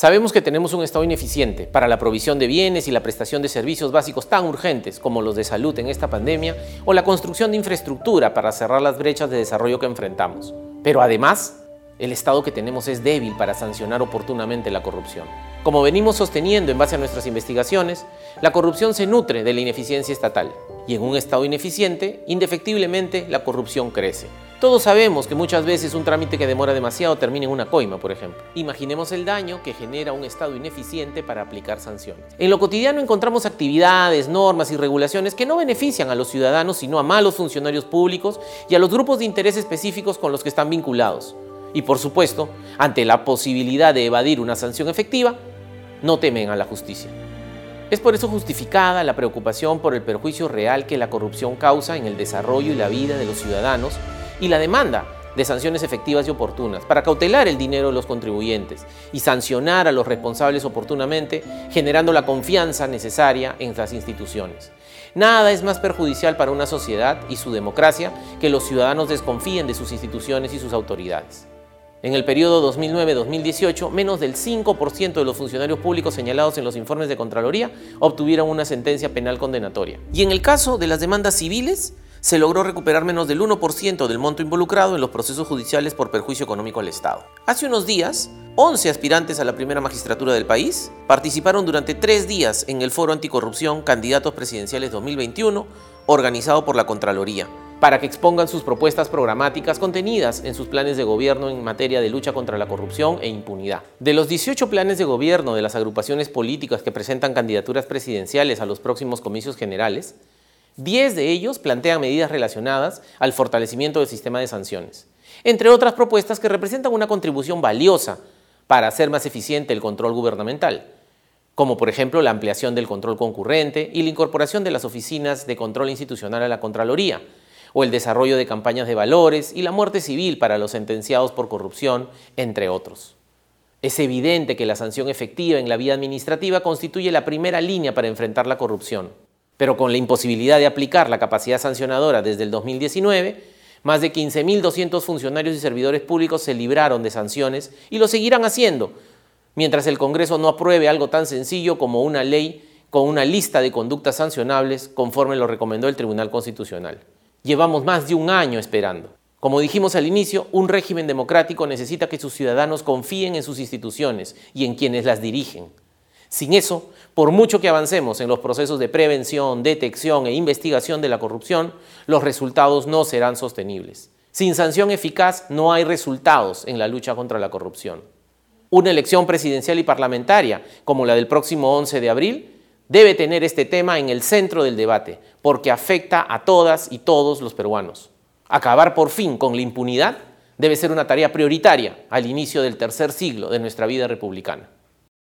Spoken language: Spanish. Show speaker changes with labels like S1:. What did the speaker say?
S1: Sabemos que tenemos un Estado ineficiente para la provisión de bienes y la prestación de servicios básicos tan urgentes como los de salud en esta pandemia o la construcción de infraestructura para cerrar las brechas de desarrollo que enfrentamos. Pero además, el Estado que tenemos es débil para sancionar oportunamente la corrupción. Como venimos sosteniendo en base a nuestras investigaciones, la corrupción se nutre de la ineficiencia estatal y en un Estado ineficiente, indefectiblemente, la corrupción crece. Todos sabemos que muchas veces un trámite que demora demasiado termina en una coima, por ejemplo. Imaginemos el daño que genera un Estado ineficiente para aplicar sanciones. En lo cotidiano encontramos actividades, normas y regulaciones que no benefician a los ciudadanos, sino a malos funcionarios públicos y a los grupos de interés específicos con los que están vinculados. Y por supuesto, ante la posibilidad de evadir una sanción efectiva, no temen a la justicia. Es por eso justificada la preocupación por el perjuicio real que la corrupción causa en el desarrollo y la vida de los ciudadanos y la demanda de sanciones efectivas y oportunas para cautelar el dinero de los contribuyentes y sancionar a los responsables oportunamente, generando la confianza necesaria en las instituciones. Nada es más perjudicial para una sociedad y su democracia que los ciudadanos desconfíen de sus instituciones y sus autoridades. En el periodo 2009-2018, menos del 5% de los funcionarios públicos señalados en los informes de Contraloría obtuvieron una sentencia penal condenatoria. Y en el caso de las demandas civiles, se logró recuperar menos del 1% del monto involucrado en los procesos judiciales por perjuicio económico al Estado. Hace unos días, 11 aspirantes a la primera magistratura del país participaron durante tres días en el Foro Anticorrupción Candidatos Presidenciales 2021, organizado por la Contraloría para que expongan sus propuestas programáticas contenidas en sus planes de gobierno en materia de lucha contra la corrupción e impunidad. De los 18 planes de gobierno de las agrupaciones políticas que presentan candidaturas presidenciales a los próximos comicios generales, 10 de ellos plantean medidas relacionadas al fortalecimiento del sistema de sanciones, entre otras propuestas que representan una contribución valiosa para hacer más eficiente el control gubernamental, como por ejemplo la ampliación del control concurrente y la incorporación de las oficinas de control institucional a la Contraloría, o el desarrollo de campañas de valores y la muerte civil para los sentenciados por corrupción, entre otros. Es evidente que la sanción efectiva en la vía administrativa constituye la primera línea para enfrentar la corrupción, pero con la imposibilidad de aplicar la capacidad sancionadora desde el 2019, más de 15.200 funcionarios y servidores públicos se libraron de sanciones y lo seguirán haciendo, mientras el Congreso no apruebe algo tan sencillo como una ley con una lista de conductas sancionables conforme lo recomendó el Tribunal Constitucional. Llevamos más de un año esperando. Como dijimos al inicio, un régimen democrático necesita que sus ciudadanos confíen en sus instituciones y en quienes las dirigen. Sin eso, por mucho que avancemos en los procesos de prevención, detección e investigación de la corrupción, los resultados no serán sostenibles. Sin sanción eficaz no hay resultados en la lucha contra la corrupción. Una elección presidencial y parlamentaria, como la del próximo 11 de abril, debe tener este tema en el centro del debate, porque afecta a todas y todos los peruanos. Acabar por fin con la impunidad debe ser una tarea prioritaria al inicio del tercer siglo de nuestra vida republicana.